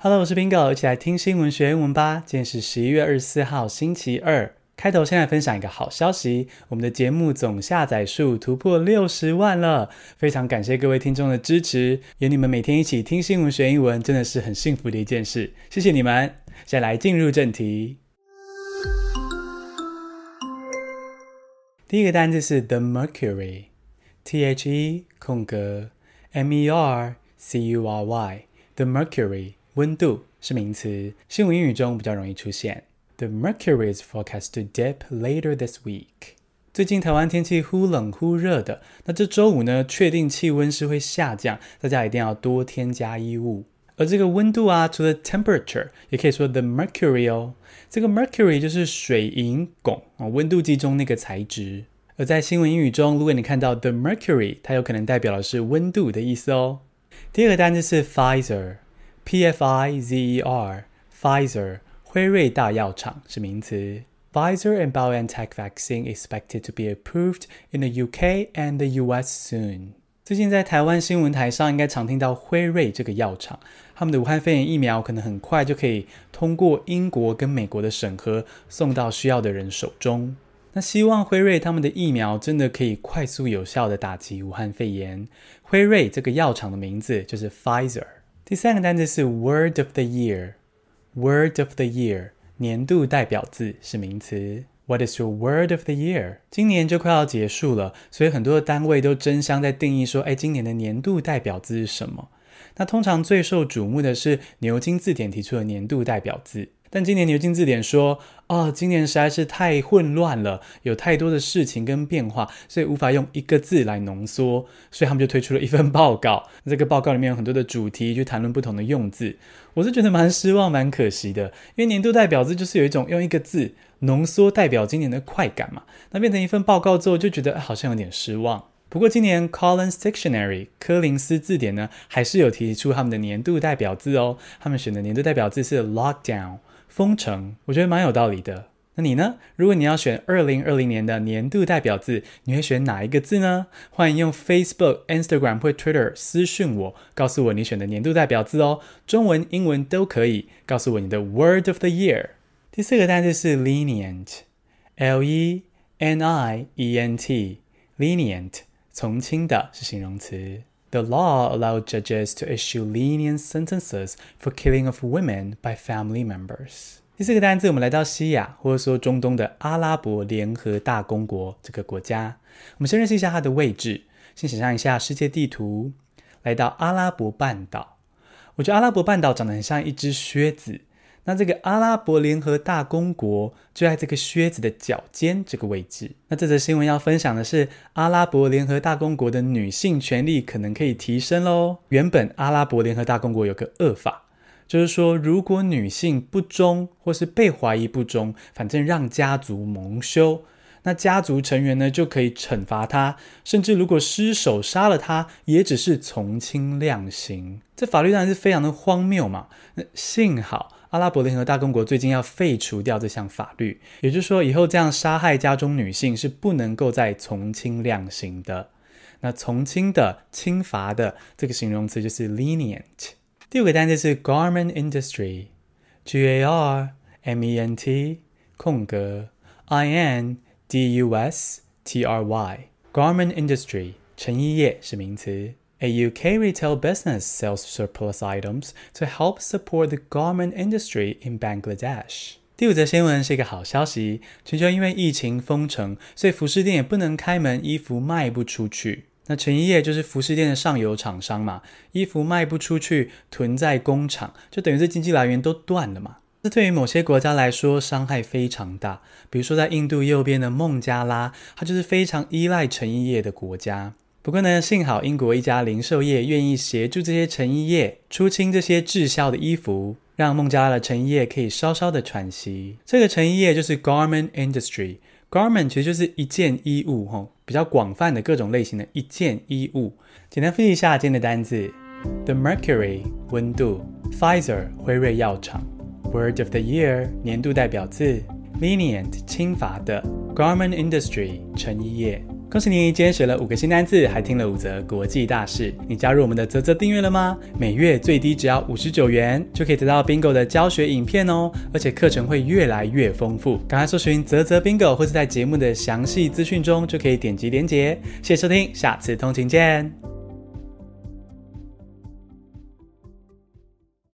Hello，我是 Bingo，一起来听新闻学英文吧。今天是十一月二十四号，星期二。开头先来分享一个好消息，我们的节目总下载数突破六十万了，非常感谢各位听众的支持。有你们每天一起听新闻学英文，真的是很幸福的一件事，谢谢你们。接下来进入正题。第一个单字是 The Mercury，T H E 空格 M E R C U R Y，The Mercury。温度是名词，新闻英语中比较容易出现。The mercury is forecast to dip later this week。最近台湾天气忽冷忽热的，那这周五呢，确定气温是会下降，大家一定要多添加衣物。而这个温度啊，除了 temperature，也可以说 the mercury 哦。这个 mercury 就是水银汞啊，温度计中那个材质。而在新闻英语中，如果你看到 the mercury，它有可能代表的是温度的意思哦。第二个单词是 Pfizer。P-F-I-Z-E-R，Pfizer，辉瑞大药厂是名词。Pfizer and BioNTech vaccine expected to be approved in the UK and the US soon。最近在台湾新闻台上，应该常听到辉瑞这个药厂，他们的武汉肺炎疫苗可能很快就可以通过英国跟美国的审核，送到需要的人手中。那希望辉瑞他们的疫苗真的可以快速有效地打击武汉肺炎。辉瑞这个药厂的名字就是 Pfizer。第三个单词是 Word of the Year，Word of the Year 年度代表字是名词。What is your word of the year？今年就快要结束了，所以很多的单位都争相在定义说，哎，今年的年度代表字是什么？那通常最受瞩目的是牛津字典提出的年度代表字。但今年牛津字典说，哦，今年实在是太混乱了，有太多的事情跟变化，所以无法用一个字来浓缩，所以他们就推出了一份报告。这个报告里面有很多的主题，去谈论不同的用字。我是觉得蛮失望、蛮可惜的，因为年度代表字就是有一种用一个字浓缩代表今年的快感嘛。那变成一份报告之后，就觉得好像有点失望。不过今年 Collins Dictionary 柯林斯字典呢，还是有提出他们的年度代表字哦。他们选的年度代表字是 Lockdown。封城，我觉得蛮有道理的。那你呢？如果你要选二零二零年的年度代表字，你会选哪一个字呢？欢迎用 Facebook、Instagram 或 Twitter 私讯我，告诉我你选的年度代表字哦。中文、英文都可以。告诉我你的 Word of the Year。第四个单词是 lenient，L-E-N-I-E-N-T，lenient，从轻的是形容词。The law allowed judges to issue lenient sentences for killing of women by family members。第四个单词，我们来到西亚，或者说中东的阿拉伯联合大公国这个国家。我们先认识一下它的位置。先想象一下世界地图，来到阿拉伯半岛。我觉得阿拉伯半岛长得很像一只靴子。那这个阿拉伯联合大公国就在这个靴子的脚尖这个位置。那这则新闻要分享的是，阿拉伯联合大公国的女性权利可能可以提升喽。原本阿拉伯联合大公国有个恶法，就是说如果女性不忠或是被怀疑不忠，反正让家族蒙羞，那家族成员呢就可以惩罚她，甚至如果失手杀了她，也只是从轻量刑。这法律当然是非常的荒谬嘛。那幸好。阿拉伯联合大公国最近要废除掉这项法律，也就是说，以后这样杀害家中女性是不能够再从轻量刑的。那从轻的、轻罚的这个形容词就是 lenient。第五个单词是 garment industry，G A R M E N T 空格 I N D U S T R Y，garment industry 成衣业是名词。A UK retail business sells surplus items to help support the garment industry in Bangladesh。第五则新闻是一个好消息，全球因为疫情封城，所以服饰店也不能开门，衣服卖不出去。那成衣业就是服饰店的上游厂商嘛，衣服卖不出去，囤在工厂，就等于是经济来源都断了嘛。这对于某些国家来说伤害非常大，比如说在印度右边的孟加拉，它就是非常依赖成衣业的国家。不过呢，幸好英国一家零售业愿意协助这些成衣业出清这些滞销的衣服，让孟加拉的成衣业可以稍稍的喘息。这个成衣业就是 garment industry，garment 其实就是一件衣物，吼，比较广泛的各种类型的一件衣物。简单复习一下今天的单字：The Mercury 温度，Pfizer 辉瑞药厂，Word of the Year 年度代表字，Lenient 轻罚的，Garment industry 成衣业。恭喜你，今天学了五个新单字，还听了五则国际大事。你加入我们的泽泽订阅了吗？每月最低只要五十九元，就可以得到 Bingo 的教学影片哦，而且课程会越来越丰富。赶快搜寻泽泽 Bingo，或是在节目的详细资讯中就可以点击连结。谢谢收听，下次通勤见。